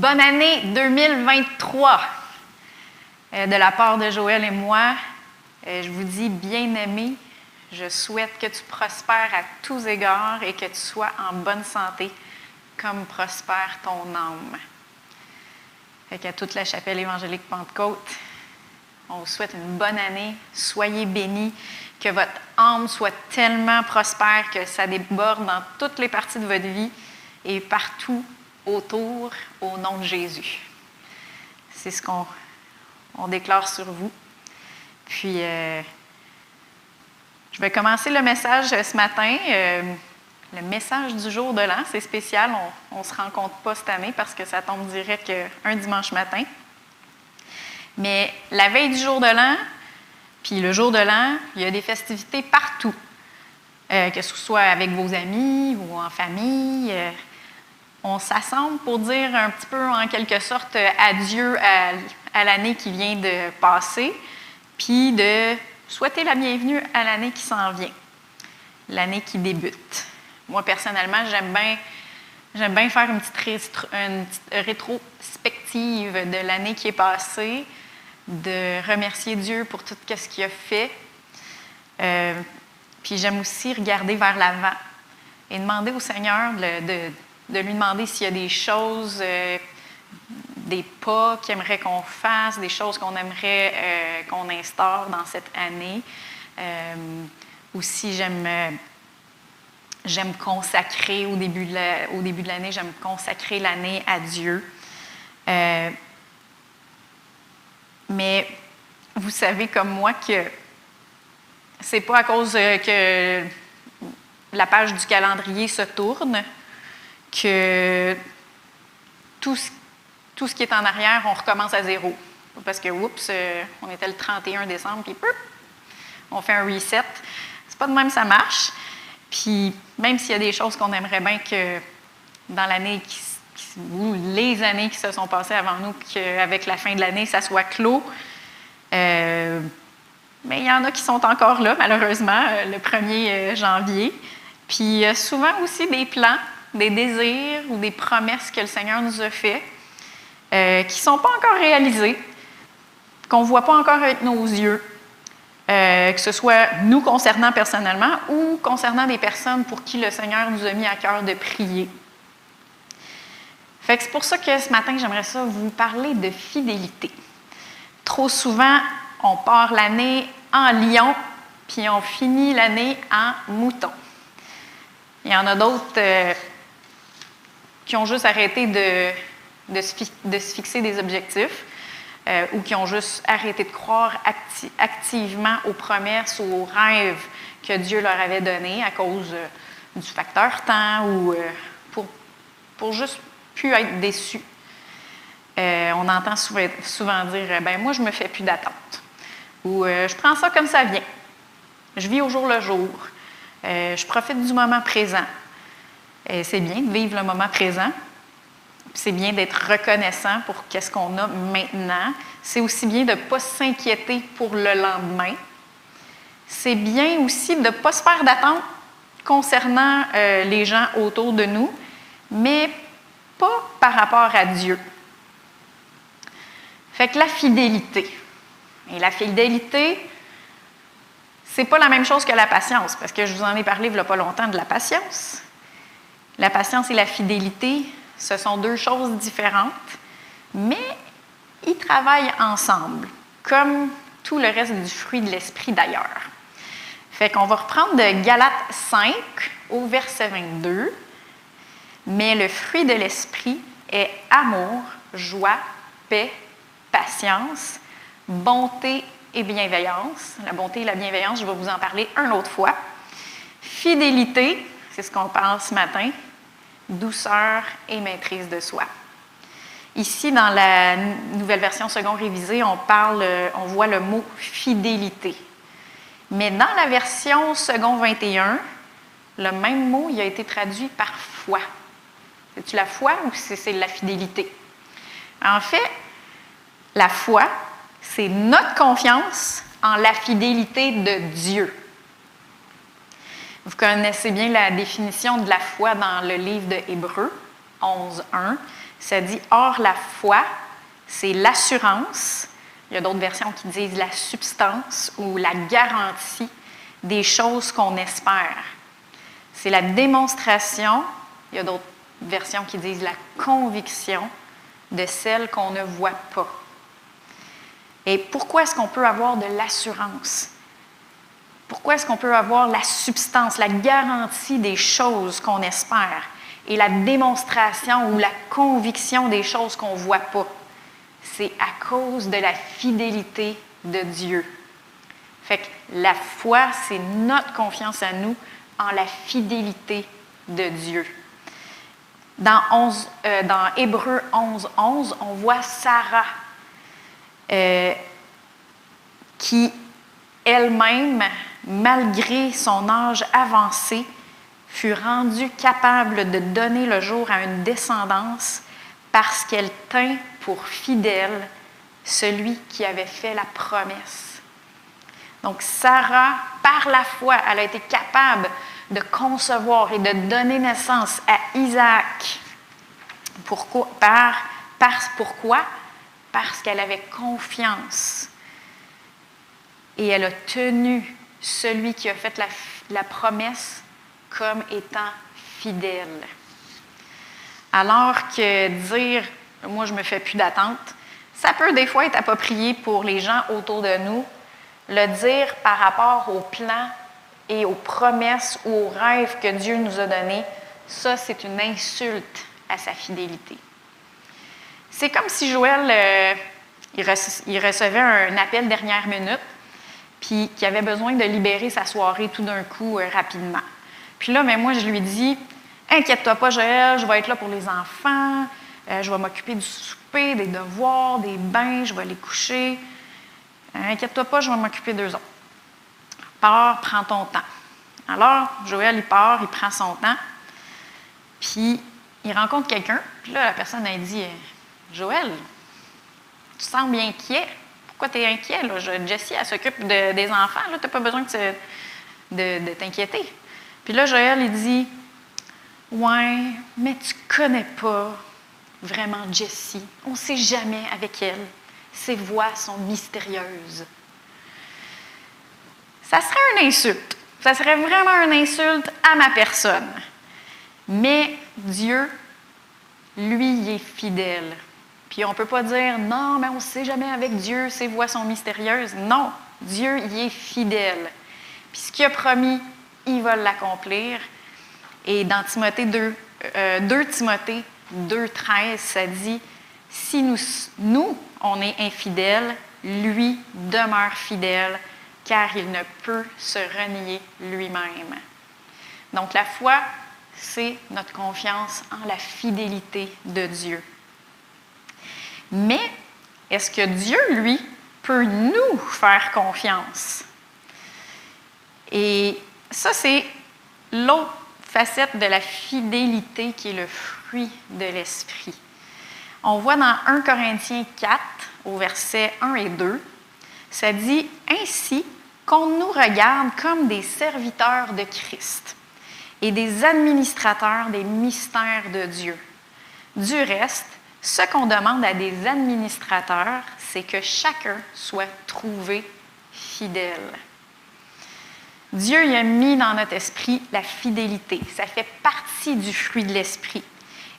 Bonne année 2023 euh, de la part de Joël et moi. Euh, je vous dis, bien-aimé, je souhaite que tu prospères à tous égards et que tu sois en bonne santé comme prospère ton âme. Fait à toute la chapelle évangélique Pentecôte, on vous souhaite une bonne année. Soyez bénis. Que votre âme soit tellement prospère que ça déborde dans toutes les parties de votre vie et partout autour au nom de Jésus. C'est ce qu'on on déclare sur vous. Puis, euh, je vais commencer le message ce matin. Euh, le message du jour de l'an, c'est spécial. On ne se rencontre pas cette année parce que ça tombe direct un dimanche matin. Mais la veille du jour de l'an, puis le jour de l'an, il y a des festivités partout. Euh, que ce soit avec vos amis ou en famille. On s'assemble pour dire un petit peu, en quelque sorte, adieu à, l'année qui vient de passer, puis de souhaiter la bienvenue à l'année qui s'en vient, l'année qui débute. Moi, personnellement, j'aime bien, j'aime bien faire une petite, rétrospective de l'année qui est passée, de remercier Dieu pour tout ce qu'il a fait. Euh, puis j'aime aussi regarder vers l'avant et demander au Seigneur de, lui demander s'il y a des choses, euh, des pas qu'il aimerait qu'on fasse, des choses qu'on aimerait euh, qu'on instaure dans cette année. aussi, j'aime j'aime consacrer au début de l'année, j'aime consacrer l'année à Dieu. Euh, mais vous savez comme moi que c'est pas à cause que la page du calendrier se tourne que tout ce, tout ce qui est en arrière, on recommence à zéro. Parce que, oups, euh, on était le 31 décembre, puis on fait un reset. C'est pas de même ça marche. Puis même s'il y a des choses qu'on aimerait bien que dans l'année ou les années qui se sont passées avant nous, qu'avec la fin de l'année, ça soit clos, euh, mais il y en a qui sont encore là, malheureusement, euh, le 1er euh, janvier. Puis souvent aussi des plans, des désirs ou des promesses que le Seigneur nous a fait qui ne sont pas encore réalisés, qu'on ne voit pas encore avec nos yeux, euh, que ce soit nous concernant personnellement ou concernant des personnes pour qui le Seigneur nous a mis à cœur de prier. Fait c'est pour ça que ce matin, j'aimerais vous parler de fidélité. Trop souvent, on part l'année en lion, puis on finit l'année en mouton. Il y en a d'autres euh, qui ont juste arrêté de, se fixer des objectifs. Euh, ou qui ont juste arrêté de croire activement aux promesses ou aux rêves que Dieu leur avait donnés à cause euh, du facteur temps ou euh, pour, juste plus être déçus. on entend souvent, souvent dire ben moi je me fais plus d'attente ou je prends ça comme ça vient. Je vis au jour le jour. je profite du moment présent. C'est bien de vivre le moment présent, c'est bien d'être reconnaissant pour qu'est-ce qu'on a maintenant. C'est aussi bien de ne pas s'inquiéter pour le lendemain. C'est bien aussi de ne pas se faire d'attente concernant euh, les gens autour de nous, mais pas par rapport à Dieu. Fait que la fidélité. Et la fidélité, c'est pas la même chose que la patience, parce que je vous en ai parlé il n'y a pas longtemps de la patience. La patience et la fidélité, ce sont deux choses différentes, mais ils travaillent ensemble, comme tout le reste du fruit de l'esprit d'ailleurs. Fait qu'on va reprendre de Galates 5 au verset 22. Mais le fruit de l'esprit est amour, joie, paix, patience, bonté et bienveillance. La bonté et la bienveillance, je vais vous en parler une autre fois. Fidélité, c'est ce qu'on parle ce matin, douceur et maîtrise de soi. Ici, dans la nouvelle version second révisée, on, parle, on voit le mot fidélité. Mais dans la version second 21, le même mot il a été traduit par foi. C'est-tu la foi ou c'est la fidélité? En fait, la foi, c'est notre confiance en la fidélité de Dieu. Vous connaissez bien la définition de la foi dans le livre de Hébreu 11.1. Ça dit Or, la foi, c'est l'assurance. Il y a d'autres versions qui disent la substance ou la garantie des choses qu'on espère. C'est la démonstration, il y a d'autres versions qui disent la conviction de celles qu'on ne voit pas. Et pourquoi est-ce qu'on peut avoir de l'assurance? Pourquoi est-ce qu'on peut avoir la substance, la garantie des choses qu'on espère et la démonstration ou la conviction des choses qu'on ne voit pas? C'est à cause de la fidélité de Dieu. Fait que la foi, c'est notre confiance à nous en la fidélité de Dieu. Dans, 11, euh, Hébreu 11, 11, on voit Sarah euh, qui elle-même, malgré son âge avancé, fut rendue capable de donner le jour à une descendance parce qu'elle tint pour fidèle celui qui avait fait la promesse. Donc Sarah, par la foi, elle a été capable de concevoir et de donner naissance à Isaac. Pourquoi? Pourquoi? Parce qu'elle avait confiance et elle a tenu celui qui a fait la, promesse comme étant fidèle. Alors que dire, moi je me fais plus d'attente, ça peut des fois être approprié pour les gens autour de nous. Le dire par rapport au plan et aux promesses ou aux rêves que Dieu nous a donnés, ça, c'est une insulte à sa fidélité. C'est comme si Joël, euh, il, recevait un appel dernière minute, puis qu'il avait besoin de libérer sa soirée tout d'un coup euh, rapidement. Puis là, mais moi, je lui dis, inquiète-toi pas, Joël, je vais être là pour les enfants, euh, je vais m'occuper du souper, des devoirs, des bains, je vais les coucher. inquiète-toi pas, je vais m'occuper d'eux autres. Pars, prends ton temps. Alors, Joël, il part, il prend son temps, puis il rencontre quelqu'un, puis là, la personne, a dit Joël, tu sembles inquiet. Pourquoi tu es inquiet? Là? Jessie, elle s'occupe des enfants, tu n'as pas besoin de, de t'inquiéter. Puis là, Joël, il dit Ouais, mais tu connais pas vraiment Jessie. On ne sait jamais avec elle. Ses voix sont mystérieuses ça serait une insulte. Ça serait vraiment une insulte à ma personne. Mais Dieu, lui, il est fidèle. Puis on ne peut pas dire non, mais on ne sait jamais avec Dieu, ses voix sont mystérieuses. Non, Dieu, il est fidèle. Puis ce qu'il a promis, il va l'accomplir. Et dans Timothée 2, 2 euh, Timothée 2,13, ça dit Si nous, nous, on est infidèles, lui demeure fidèle car il ne peut se renier lui-même. Donc la foi, c'est notre confiance en la fidélité de Dieu. Mais est-ce que Dieu, lui, peut nous faire confiance? Et ça, c'est l'autre facette de la fidélité qui est le fruit de l'Esprit. On voit dans 1 Corinthiens 4, au verset 1 et 2, ça dit Ainsi qu'on nous regarde comme des serviteurs de Christ et des administrateurs des mystères de Dieu. Du reste, ce qu'on demande à des administrateurs, c'est que chacun soit trouvé fidèle. Dieu y a mis dans notre esprit la fidélité. Ça fait partie du fruit de l'esprit.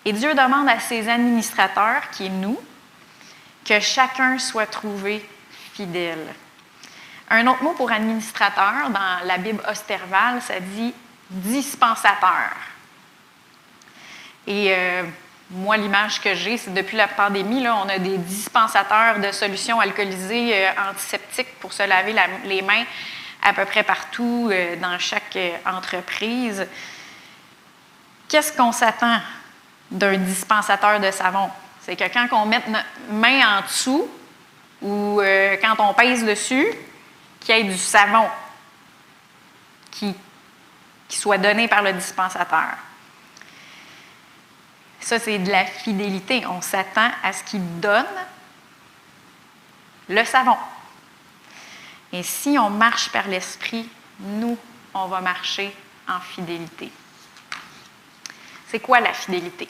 Et Dieu demande à ses administrateurs, qui est nous, que chacun soit trouvé fidèle. Un autre mot pour administrateur dans la Bible Osterval, ça dit dispensateur. Et euh, moi, l'image que j'ai, c'est depuis la pandémie, on a des dispensateurs de solutions alcoolisées euh, antiseptiques pour se laver les mains à peu près partout euh, dans chaque entreprise. Qu'est-ce qu'on s'attend d'un dispensateur de savon? C'est que quand on met notre main en dessous ou quand on pèse dessus, qu'il y ait du savon qui soit donné par le dispensateur. Ça, c'est de la fidélité. On s'attend à ce qu'il donne le savon. Et si on marche par l'esprit, nous, on va marcher en fidélité. C'est quoi la fidélité?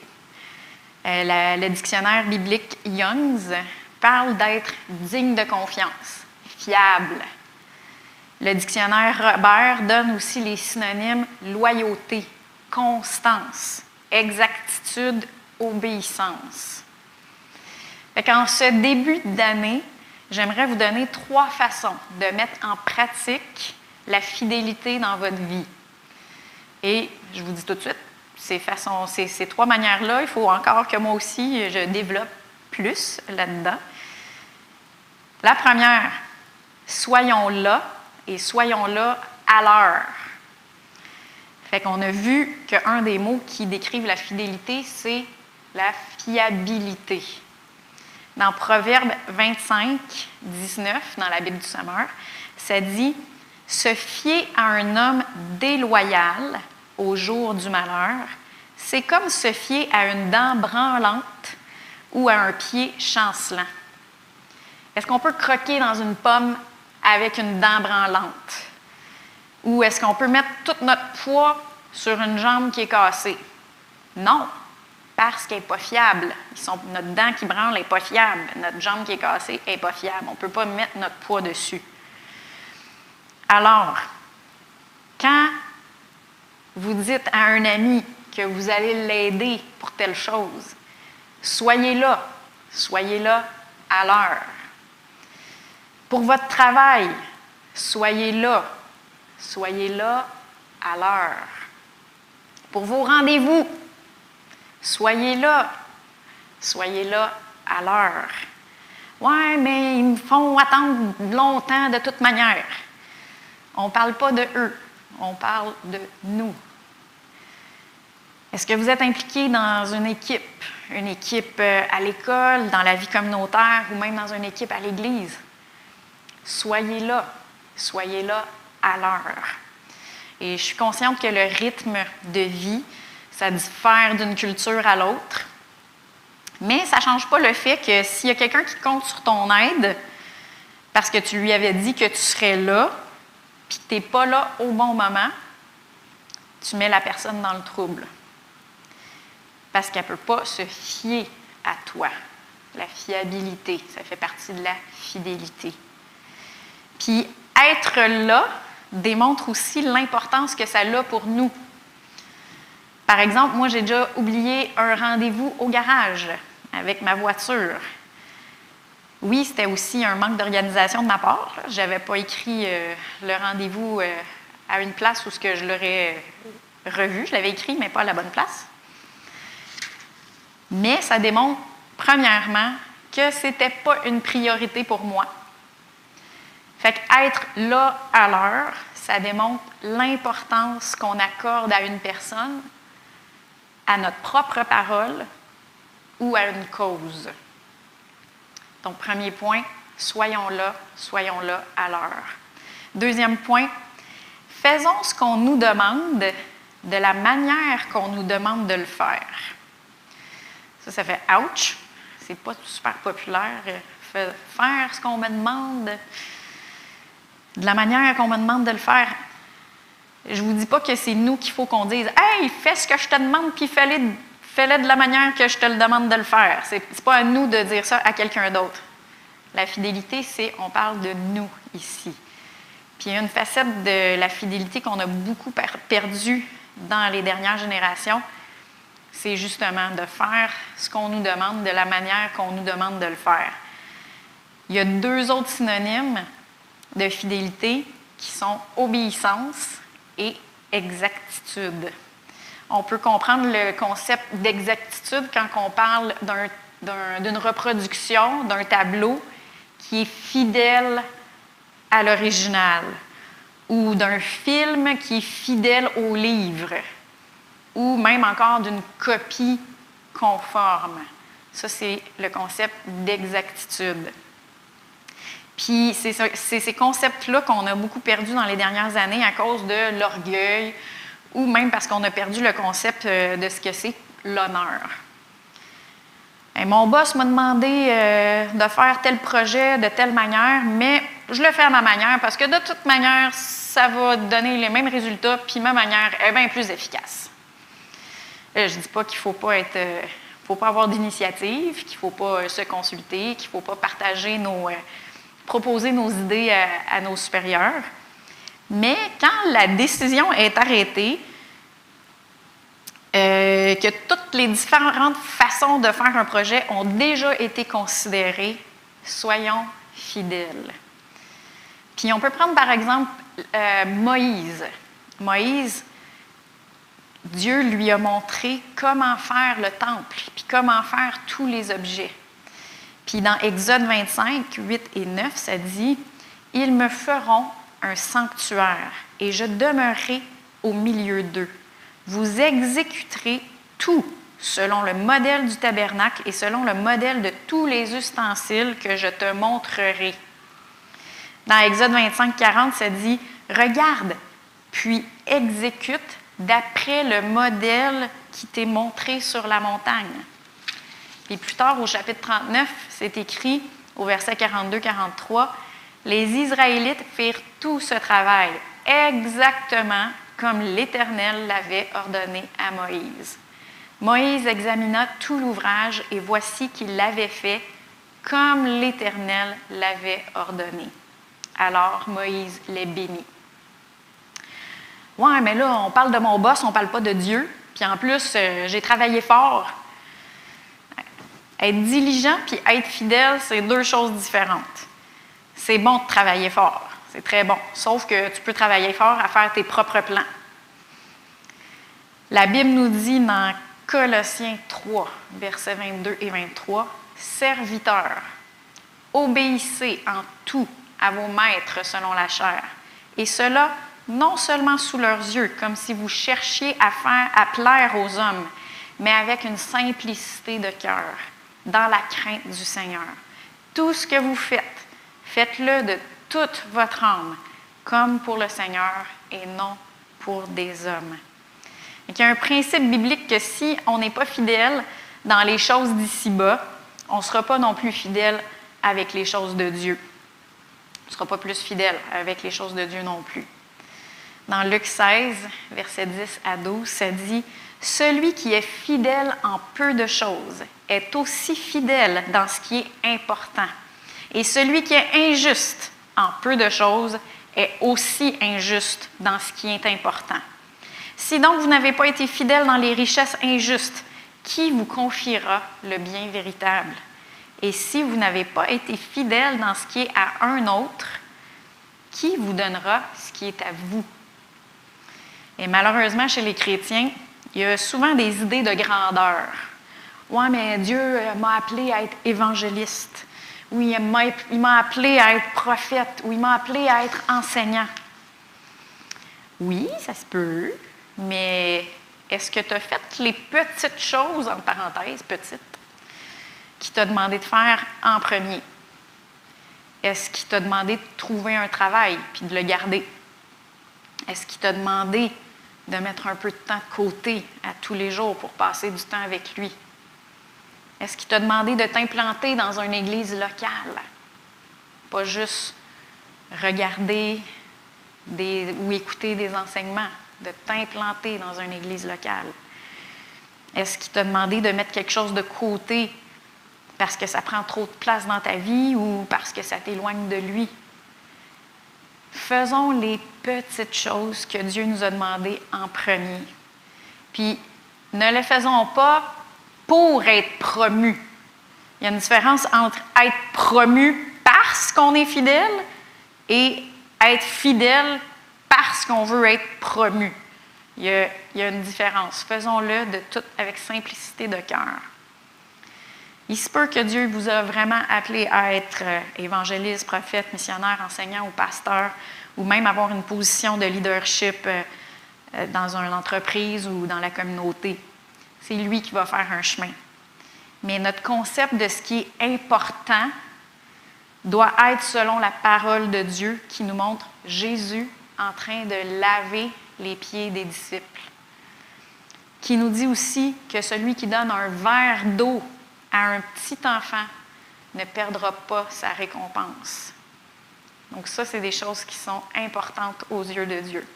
Euh, le dictionnaire biblique Young's parle d'être digne de confiance, fiable. Le dictionnaire Robert donne aussi les synonymes loyauté, constance, exactitude, obéissance. en ce début d'année, j'aimerais vous donner trois façons de mettre en pratique la fidélité dans votre vie. Et je vous dis tout de suite, ces, façons, ces, ces trois manières-là, il faut encore que moi aussi, je développe plus là-dedans. La première, soyons là et soyons là à l'heure. Fait qu'on a vu qu'un des mots qui décrivent la fidélité, c'est la fiabilité. Dans Proverbe 25, 19, dans la Bible du Sommeur, ça dit Se fier à un homme déloyal au jour du malheur, c'est comme se fier à une dent branlante ou à un pied chancelant. Est-ce qu'on peut croquer dans une pomme avec une dent branlante? Ou est-ce qu'on peut mettre tout notre poids sur une jambe qui est cassée? Non, parce qu'elle n'est pas fiable. notre dent qui branle n'est pas fiable. Notre jambe qui est cassée n'est pas fiable. On ne peut pas mettre notre poids dessus. Alors, quand vous dites à un ami que vous allez l'aider pour telle chose, soyez là. Soyez là à l'heure. Pour votre travail, soyez là. Soyez là à l'heure. Pour vos rendez-vous, soyez là. Soyez là à l'heure. Ouais, mais ils me font attendre longtemps de toute manière. On ne parle pas de eux, on parle de nous. Est-ce que vous êtes impliqué dans une équipe, une équipe euh, à l'école, dans la vie communautaire ou même dans une équipe à l'Église? Soyez là, soyez là à l'heure. Et je suis consciente que le rythme de vie, ça diffère d'une culture à l'autre. Mais ça ne change pas le fait que s'il y a quelqu'un qui compte sur ton aide, parce que tu lui avais dit que tu serais là, puis que tu n'es pas là au bon moment, tu mets la personne dans le trouble. Parce qu'elle ne peut pas se fier à toi. La fiabilité, ça fait partie de la fidélité. Puis être là démontre aussi l'importance que ça a pour nous. Par exemple, moi, j'ai déjà oublié un rendez-vous au garage avec ma voiture. Oui, c'était aussi un manque d'organisation de ma part. Je n'avais pas écrit euh, le rendez-vous euh, à une place où ce que je l'aurais revu. Je l'avais écrit, mais pas à la bonne place. Mais ça démontre, premièrement, que ce n'était pas une priorité pour moi. Fait être là à l'heure, ça démontre l'importance qu'on accorde à une personne, à notre propre parole ou à une cause. Donc, premier point, soyons là, soyons là à l'heure. Deuxième point, faisons ce qu'on nous demande de la manière qu'on nous demande de le faire. Ça, ça fait ouch. C'est pas super populaire. Faire ce qu'on me demande de la manière qu'on me demande de le faire. Je ne vous dis pas que c'est nous qu'il faut qu'on dise Hey, fais ce que je te demande, puis fais-le de la manière que je te le demande de le faire. Ce n'est pas à nous de dire ça à quelqu'un d'autre. La fidélité, c'est on parle de nous ici. Puis une facette de la fidélité qu'on a beaucoup perdu dans les dernières générations, c'est justement de faire ce qu'on nous demande de la manière qu'on nous demande de le faire. Il y a deux autres synonymes de fidélité qui sont obéissance et exactitude. On peut comprendre le concept d'exactitude quand on parle d'une reproduction, d'un tableau qui est fidèle à l'original, ou d'un film qui est fidèle au livre, ou même encore d'une copie conforme. Ça, c'est le concept d'exactitude. Puis c'est ces concepts-là qu'on a beaucoup perdus dans les dernières années à cause de l'orgueil ou même parce qu'on a perdu le concept euh, de ce que c'est l'honneur. mon boss m'a demandé euh, de faire tel projet de telle manière, mais je le fais à ma manière parce que de toute manière, ça va donner les mêmes résultats, puis ma manière est bien plus efficace. je ne dis pas qu'il ne faut pas avoir d'initiative, qu'il ne faut pas se consulter, qu'il ne faut pas partager nos, proposer nos idées à, nos supérieurs. Mais quand la décision est arrêtée, euh, que toutes les différentes façons de faire un projet ont déjà été considérées, soyons fidèles. Puis on peut prendre par exemple euh, Moïse. Moïse, Dieu lui a montré comment faire le temple, puis comment faire tous les objets. Puis dans Exode 25, 8 et 9, ça dit, Ils me feront un sanctuaire et je demeurerai au milieu d'eux. Vous exécuterez tout selon le modèle du tabernacle et selon le modèle de tous les ustensiles que je te montrerai. Dans Exode 25, 40, ça dit, Regarde, puis exécute d'après le modèle qui t'est montré sur la montagne. Et plus tard, au chapitre 39, c'est écrit au verset 42-43, les Israélites firent tout ce travail exactement comme l'Éternel l'avait ordonné à Moïse. Moïse examina tout l'ouvrage et voici qu'il l'avait fait comme l'Éternel l'avait ordonné. Alors Moïse les bénit. Ouais, mais là, on parle de mon boss, on ne parle pas de Dieu. Puis en plus, euh, j'ai travaillé fort. Être diligent puis être fidèle, c'est deux choses différentes. C'est bon de travailler fort, c'est très bon, sauf que tu peux travailler fort à faire tes propres plans. La Bible nous dit dans Colossiens 3, versets 22 et 23, Serviteurs, obéissez en tout à vos maîtres selon la chair, et cela non seulement sous leurs yeux, comme si vous cherchiez à faire à plaire aux hommes, mais avec une simplicité de cœur dans la crainte du Seigneur. Tout ce que vous faites, faites-le de toute votre âme, comme pour le Seigneur et non pour des hommes. il y a un principe biblique que si on n'est pas fidèle dans les choses d'ici-bas, on ne sera pas non plus fidèle avec les choses de Dieu. On ne sera pas plus fidèle avec les choses de Dieu non plus. Dans Luc 16, versets 10 à 12, ça dit celui qui est fidèle en peu de choses est aussi fidèle dans ce qui est important. Et celui qui est injuste en peu de choses est aussi injuste dans ce qui est important. Si donc vous n'avez pas été fidèle dans les richesses injustes, qui vous confiera le bien véritable? Et si vous n'avez pas été fidèle dans ce qui est à un autre, qui vous donnera ce qui est à vous? Et malheureusement, chez les chrétiens, il y a souvent des idées de grandeur. Oui, mais Dieu euh, m'a appelé à être évangéliste. Oui, il m'a appelé à être prophète. Ou il m'a appelé à être enseignant. Oui, ça se peut, mais est-ce que tu as fait les petites choses, en parenthèse, petites, qu'il t'a demandé de faire en premier? Est-ce qu'il t'a demandé de trouver un travail puis de le garder? Est-ce qu'il t'a demandé de mettre un peu de temps de côté à tous les jours pour passer du temps avec lui? Est-ce qu'il t'a demandé de t'implanter dans une église locale? Pas juste regarder ou écouter des enseignements, de t'implanter dans une église locale. Est-ce qu'il t'a demandé de mettre quelque chose de côté parce que ça prend trop de place dans ta vie ou parce que ça t'éloigne de lui? faisons les petites choses que Dieu nous a demandées en premier. Puis ne les faisons pas pour être promus. Il y a une différence entre être promu parce qu'on est fidèle et être fidèle parce qu'on veut être promu. Il y, a, il y a une différence. Faisons-le de tout avec simplicité de cœur. Il se peut que Dieu vous a vraiment appelé à être euh, évangéliste, prophète, missionnaire, enseignant ou pasteur, ou même avoir une position de leadership euh, euh, dans une entreprise ou dans la communauté. C'est lui qui va faire un chemin. Mais notre concept de ce qui est important doit être selon la parole de Dieu qui nous montre Jésus en train de laver les pieds des disciples. Qui nous dit aussi que celui qui donne un verre d'eau à un petit enfant ne perdra pas sa récompense. Donc ça, c'est des choses qui sont importantes aux yeux de Dieu.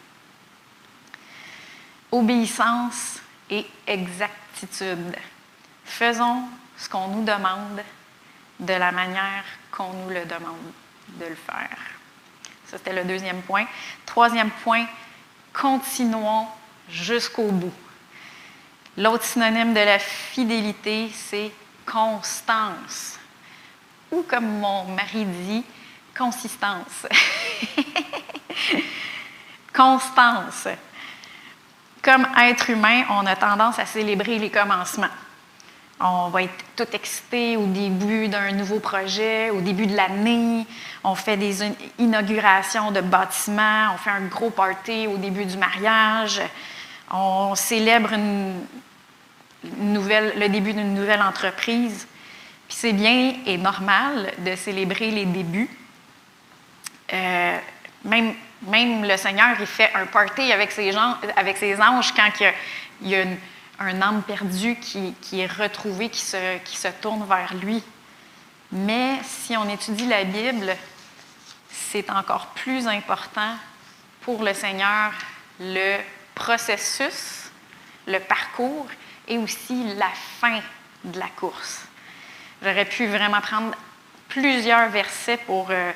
Obéissance et exactitude. Faisons ce qu'on nous demande de la manière qu'on nous le demande de le faire. Ça, c'était le deuxième point. Troisième point, continuons jusqu'au bout. L'autre synonyme de la fidélité, c'est constance. Ou comme mon mari dit, consistance. constance. Comme être humain, on a tendance à célébrer les commencements. On va être tout excité au début d'un nouveau projet, au début de l'année. On fait des inaugurations de bâtiments, on fait un gros party au début du mariage. On célèbre le début d'une nouvelle entreprise. Puis c'est bien et normal de célébrer les débuts. Euh, même, même le Seigneur, il fait un party avec ses, gens, avec anges quand il y a, un âme perdu qui, est retrouvé, qui se, qui se tourne vers lui. Mais si on étudie la Bible, c'est encore plus important pour le Seigneur le processus, le parcours et aussi la fin de la course. J'aurais pu vraiment prendre plusieurs versets pour, euh,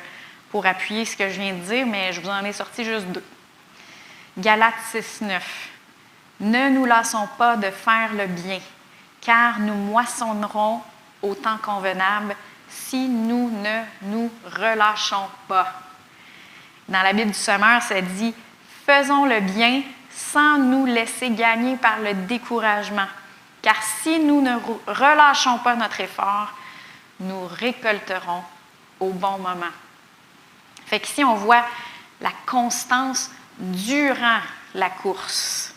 pour appuyer ce que je viens de dire, mais je vous en ai sorti juste deux. Galates 6, 9. Ne nous lassons pas de faire le bien, car nous moissonnerons au temps convenable si nous ne nous relâchons pas. Dans la Bible du Sommeur, ça dit Faisons le bien sans nous laisser gagner par le découragement, car si nous ne relâchons pas notre effort, nous récolterons au bon moment. Fait qu'ici, on voit la constance durant la course.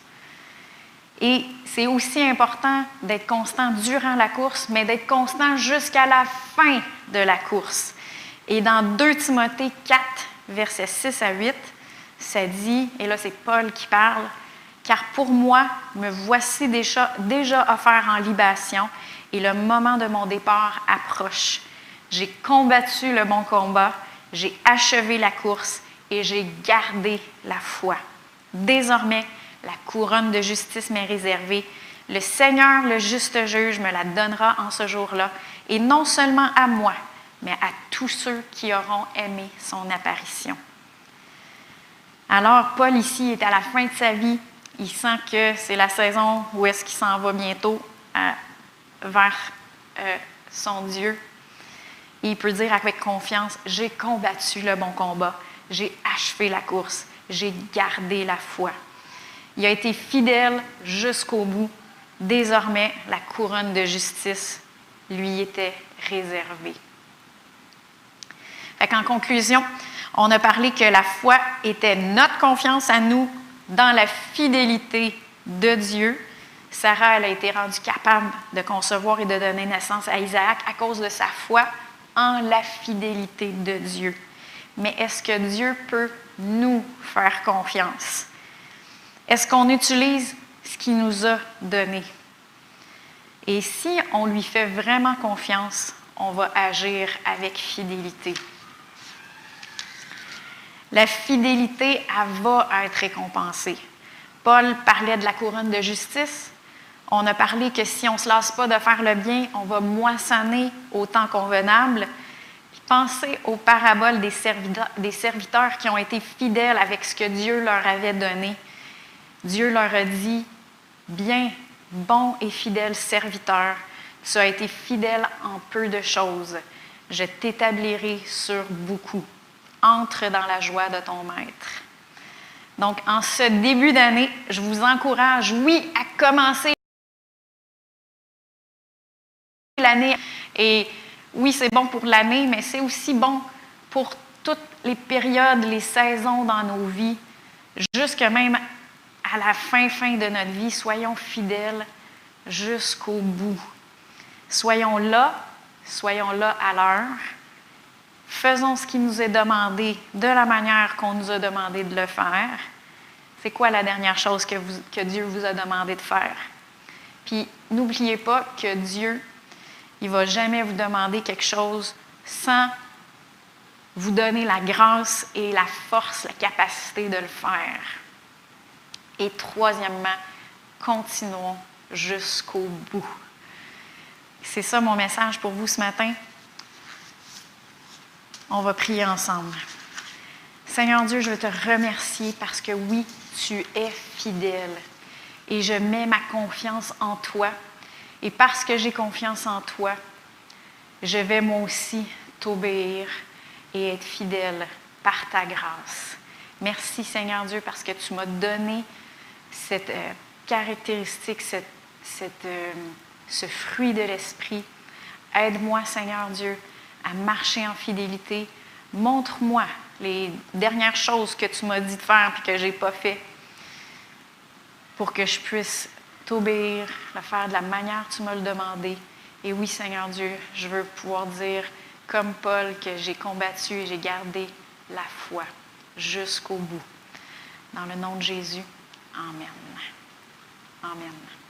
Et c'est aussi important d'être constant durant la course, mais d'être constant jusqu'à la fin de la course. Et dans 2 Timothée 4, versets 6 à 8, ça dit, et là c'est Paul qui parle, car pour moi, me voici déjà, déjà offert en libation, et le moment de mon départ approche. J'ai combattu le bon combat, j'ai achevé la course, et j'ai gardé la foi. Désormais, la couronne de justice m'est réservée. Le Seigneur, le juste juge, me la donnera en ce jour-là, et non seulement à moi, mais à tous ceux qui auront aimé son apparition. Alors, Paul ici est à la fin de sa vie. Il sent que c'est la saison où est-ce qu'il s'en va bientôt vers euh, son Dieu. Et il peut dire avec confiance, j'ai combattu le bon combat, j'ai achevé la course, j'ai gardé la foi. Il a été fidèle jusqu'au bout. Désormais, la couronne de justice lui était réservée. en conclusion, on a parlé que la foi était notre confiance à nous dans la fidélité de Dieu. Sarah, elle a été rendue capable de concevoir et de donner naissance à Isaac à cause de sa foi en la fidélité de Dieu. Mais est-ce que Dieu peut nous faire confiance? Est-ce qu'on utilise ce qu'il nous a donné? Et si on lui fait vraiment confiance, on va agir avec fidélité. La fidélité, elle va être récompensée. Paul parlait de la couronne de justice. On a parlé que si on ne se lasse pas de faire le bien, on va moissonner au temps convenable. pensez aux paraboles des serviteurs, des serviteurs qui ont été fidèles avec ce que Dieu leur avait donné. Dieu leur a dit, bien, bon et fidèle serviteur, tu as été fidèle en peu de choses, je t'établirai sur beaucoup. Entre dans la joie de ton maître. Donc, en ce début d'année, je vous encourage, oui, à commencer l'année. Et oui, c'est bon pour l'année, mais c'est aussi bon pour toutes les périodes, les saisons dans nos vies, jusque même à la fin, fin de notre vie, soyons fidèles jusqu'au bout. Soyons là, soyons là à l'heure. Faisons ce qui nous est demandé de la manière qu'on nous a demandé de le faire. C'est quoi la dernière chose que, que Dieu vous a demandé de faire? Puis n'oubliez pas que Dieu, il ne va jamais vous demander quelque chose sans vous donner la grâce et la force, la capacité de le faire. Et troisièmement, continuons jusqu'au bout. C'est ça mon message pour vous ce matin. On va prier ensemble. Seigneur Dieu, je veux te remercier parce que oui, tu es fidèle et je mets ma confiance en toi. Et parce que j'ai confiance en toi, je vais moi aussi t'obéir et être fidèle par ta grâce. Merci Seigneur Dieu parce que tu m'as donné cette euh, caractéristique, cette, euh, ce fruit de l'esprit. Aide-moi Seigneur Dieu à marcher en fidélité. Montre-moi les dernières choses que tu m'as dit de faire et que je n'ai pas fait pour que je puisse t'obéir, le faire de la manière que tu m'as le demandé. Et oui, Seigneur Dieu, je veux pouvoir dire, comme Paul, que j'ai combattu et j'ai gardé la foi jusqu'au bout. Dans le nom de Jésus, Amen. Amen.